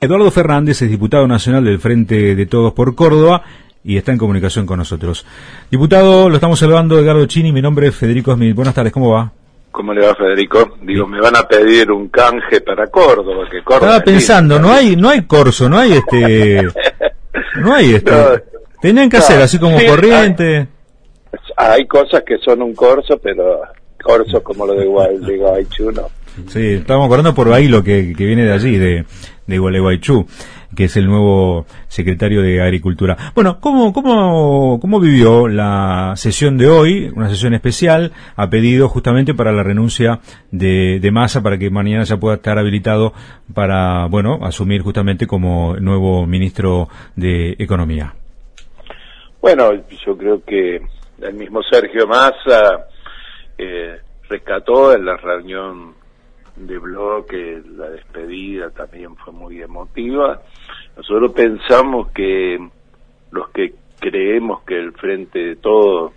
Eduardo Fernández es diputado nacional del Frente de Todos por Córdoba y está en comunicación con nosotros. Diputado, lo estamos saludando Edgardo Chini, mi nombre es Federico Smith. Buenas tardes, ¿cómo va? ¿Cómo le va Federico? Digo, me van a pedir un canje para Córdoba, que Córdoba Estaba pensando, no hay no hay corso, no hay este no hay este. Tenían que hacer así como corriente. Hay, cosas que son un corso, pero corso como lo de, Guaychu no. Sí, estamos acordando por Bailo que, que viene de allí, de, de Gualeguaychú, que es el nuevo secretario de Agricultura. Bueno, ¿cómo, cómo, cómo vivió la sesión de hoy? Una sesión especial, ha pedido justamente para la renuncia de, de Massa para que mañana ya pueda estar habilitado para, bueno, asumir justamente como nuevo ministro de Economía. Bueno, yo creo que el mismo Sergio Massa eh, rescató en la reunión de bloque, la despedida también fue muy emotiva. Nosotros pensamos que los que creemos que el frente de todo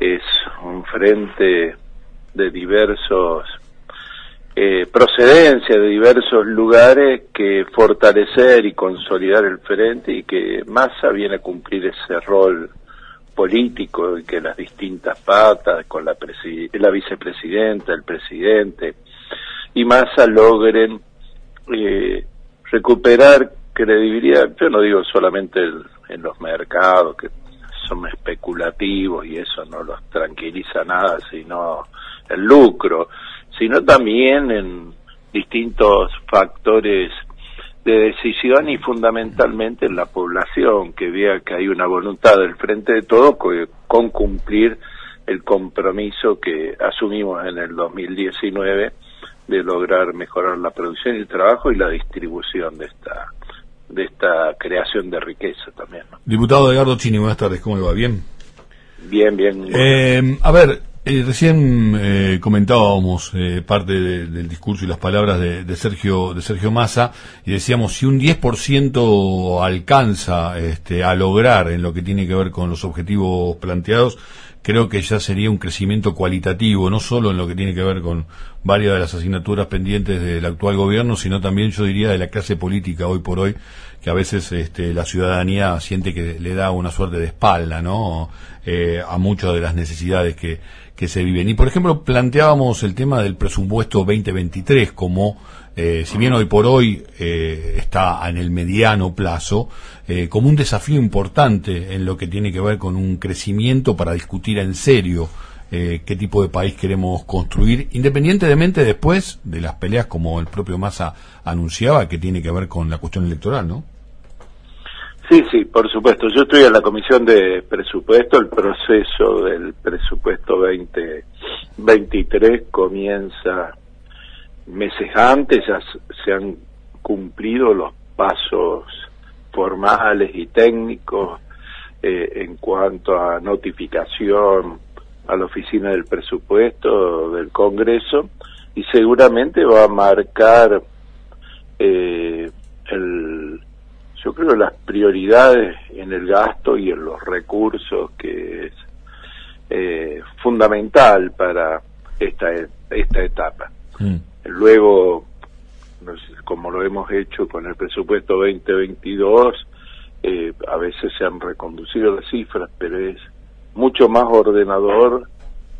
es un frente de diversos eh, procedencia de diversos lugares que fortalecer y consolidar el frente y que Massa viene a cumplir ese rol político y que las distintas patas con la, la vicepresidenta, el presidente, y Massa logren eh, recuperar credibilidad, yo no digo solamente en los mercados que son especulativos y eso no los tranquiliza nada, sino el lucro, sino también en distintos factores de decisión y fundamentalmente en la población, que vea que hay una voluntad del frente de todo con cumplir el compromiso que asumimos en el 2019 de lograr mejorar la producción y el trabajo y la distribución de esta de esta creación de riqueza también. Diputado Edgardo Chini, buenas tardes, ¿cómo le va? ¿Bien? Bien, bien. Eh, a ver, eh, recién eh, comentábamos parte del discurso y las palabras de, Sergio de Sergio Massa y decíamos si un 10% alcanza este, a lograr en lo que tiene que ver con los objetivos planteados, creo que ya sería un crecimiento cualitativo, no solo en lo que tiene que ver con varias de las asignaturas pendientes del actual gobierno, sino también yo diría de la clase política hoy por hoy, que a veces este, la ciudadanía siente que le da una suerte de espalda, ¿no? Eh, a muchas de las necesidades que, que se viven. Y por ejemplo, planteábamos el tema del presupuesto 2023 como eh, si bien hoy por hoy eh, está en el mediano plazo, eh, como un desafío importante en lo que tiene que ver con un crecimiento para discutir en serio qué tipo de país queremos construir, independientemente después de las peleas como el propio Massa anunciaba, que tiene que ver con la cuestión electoral, ¿no? Sí, sí, por supuesto. Yo estoy en la comisión de presupuesto. El proceso del presupuesto 2023 comienza meses antes ya se han cumplido los pasos formales y técnicos eh, en cuanto a notificación a la oficina del presupuesto del Congreso y seguramente va a marcar eh, el yo creo las prioridades en el gasto y en los recursos que es eh, fundamental para esta esta etapa. Mm. Luego, como lo hemos hecho con el presupuesto 2022, eh, a veces se han reconducido las cifras, pero es mucho más ordenador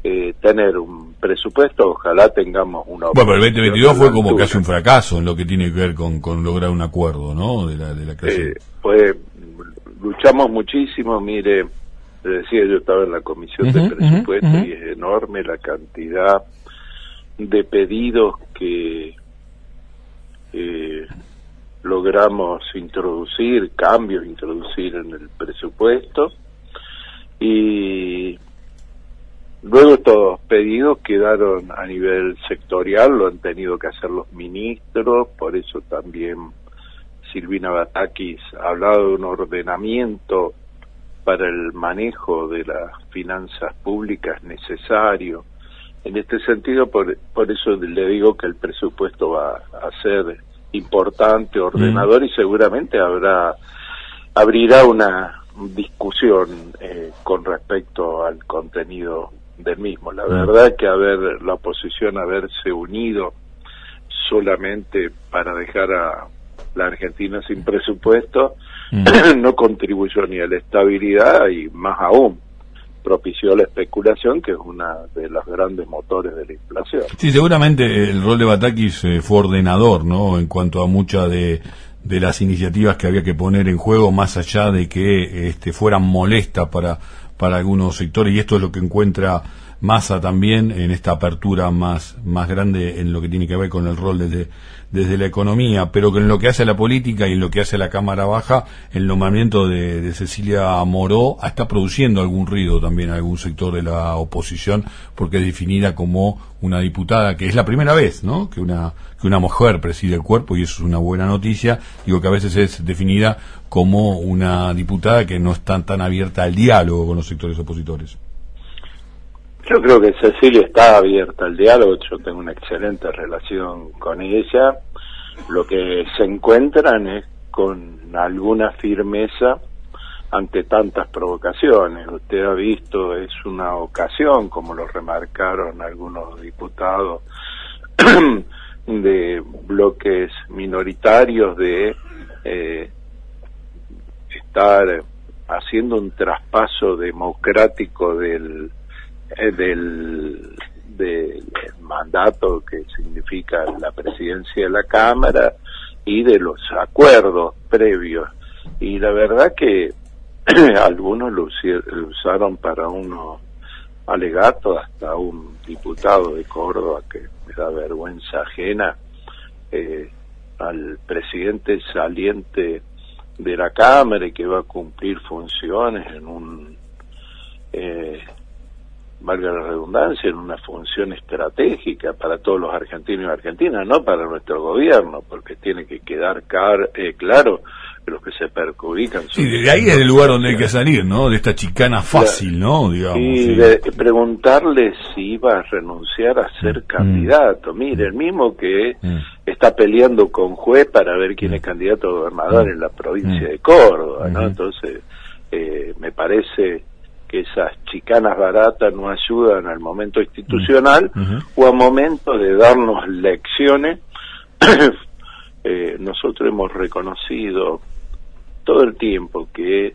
eh, tener un presupuesto, ojalá tengamos una... Bueno, pero el 2022 fue como casi un fracaso en lo que tiene que ver con, lograr un acuerdo, ¿no? De la, de la eh, pues luchamos muchísimo, mire, le decía, yo estaba en la comisión de presupuesto y es enorme la cantidad de pedidos que eh, logramos introducir, cambios introducir en el presupuesto. Y luego estos pedidos quedaron a nivel sectorial, lo han tenido que hacer los ministros, por eso también Silvina Batakis ha hablado de un ordenamiento para el manejo de las finanzas públicas necesario en este sentido, por, por eso le digo que el presupuesto va a ser importante, ordenador y seguramente habrá abrirá una discusión eh, con respecto al contenido del mismo. La verdad que haber la oposición haberse unido solamente para dejar a la Argentina sin presupuesto mm. no contribuyó ni a la estabilidad y más aún propició la especulación, que es una de los grandes motores de la inflación. Sí, seguramente el rol de Batakis fue ordenador, ¿no? En cuanto a muchas de, de las iniciativas que había que poner en juego, más allá de que este, fueran molestas para, para algunos sectores, y esto es lo que encuentra Massa también en esta apertura más, más grande en lo que tiene que ver con el rol desde, desde la economía, pero que en lo que hace a la política y en lo que hace a la Cámara Baja, el nombramiento de, Cecilia Moró está produciendo algún ruido también en algún sector de la oposición, porque es definida como una diputada, que es la primera vez, ¿no? Que una, que una mujer preside el cuerpo y eso es una buena noticia. Digo que a veces es definida como una diputada que no está tan abierta al diálogo con los sectores opositores. Yo creo que Cecilia está abierta al diálogo, yo tengo una excelente relación con ella. Lo que se encuentran es con alguna firmeza ante tantas provocaciones. Usted ha visto, es una ocasión, como lo remarcaron algunos diputados de bloques minoritarios, de eh, estar haciendo un traspaso democrático del eh, del, mandato que significa la presidencia de la Cámara y de los acuerdos previos. Y la verdad que algunos lo, usaron para unos alegatos, hasta un diputado de Córdoba que me da vergüenza ajena, eh, al presidente saliente de la Cámara y que va a cumplir funciones en un eh, valga la redundancia, en una función estratégica para todos los argentinos y argentinas, no para nuestro gobierno, porque tiene que quedar eh, claro que los que se perjudican Sí, de ahí es el lugar donde hay que salir, ¿no? De esta chicana fácil, ¿no? Digamos, y de preguntarle si iba a renunciar a ser mm. candidato. Mire, el mismo que mm. está peleando con juez para ver quién es mm. candidato a gobernador en la provincia de Córdoba, ¿no? Entonces, eh, me parece que esas chicanas baratas no ayudan al momento institucional o al momento de darnos lecciones. eh, nosotros hemos reconocido todo el tiempo que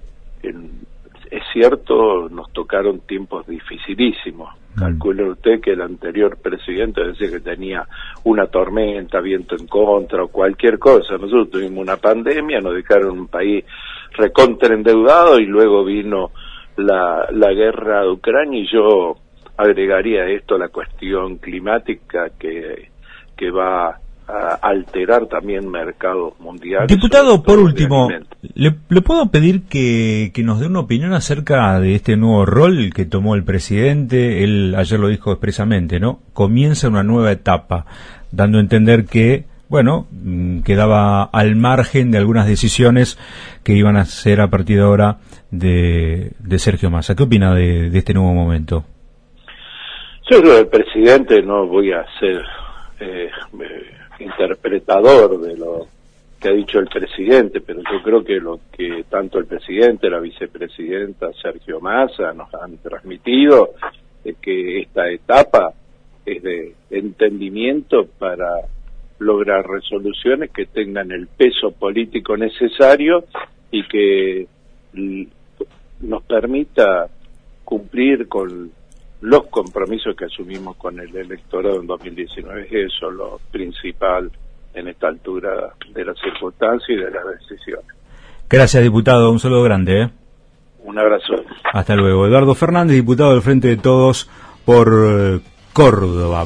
es cierto, nos tocaron tiempos dificilísimos. Calcule usted que el anterior presidente decía que tenía una tormenta, viento en contra o cualquier cosa. Nosotros tuvimos una pandemia, nos dejaron un país recontra endeudado y luego vino la, la guerra de Ucrania y yo agregaría a esto la cuestión climática que, que va a alterar también mercados mundiales. Diputado, por último, ¿le, puedo pedir que, que, nos dé una opinión acerca de este nuevo rol que tomó el presidente? Él ayer lo dijo expresamente, ¿no? Comienza una nueva etapa, dando a entender que bueno, mm, quedaba al margen de algunas decisiones que iban a ser a partir de ahora de, Sergio Massa. ¿Qué opina de, este nuevo momento? Yo creo que el presidente, no voy a ser eh, interpretador de lo que ha dicho el presidente, pero yo creo que lo que tanto el presidente, la vicepresidenta Sergio Massa nos han transmitido es que esta etapa es de entendimiento para lograr resoluciones que tengan el peso político necesario y que nos permita cumplir con los compromisos que asumimos con el electorado en 2019. Eso es lo principal en esta altura de las circunstancias y de las decisiones. Gracias, diputado. Un saludo grande. ¿eh? Un abrazo. Hasta luego. Eduardo Fernández, diputado del Frente de Todos por eh, Córdoba.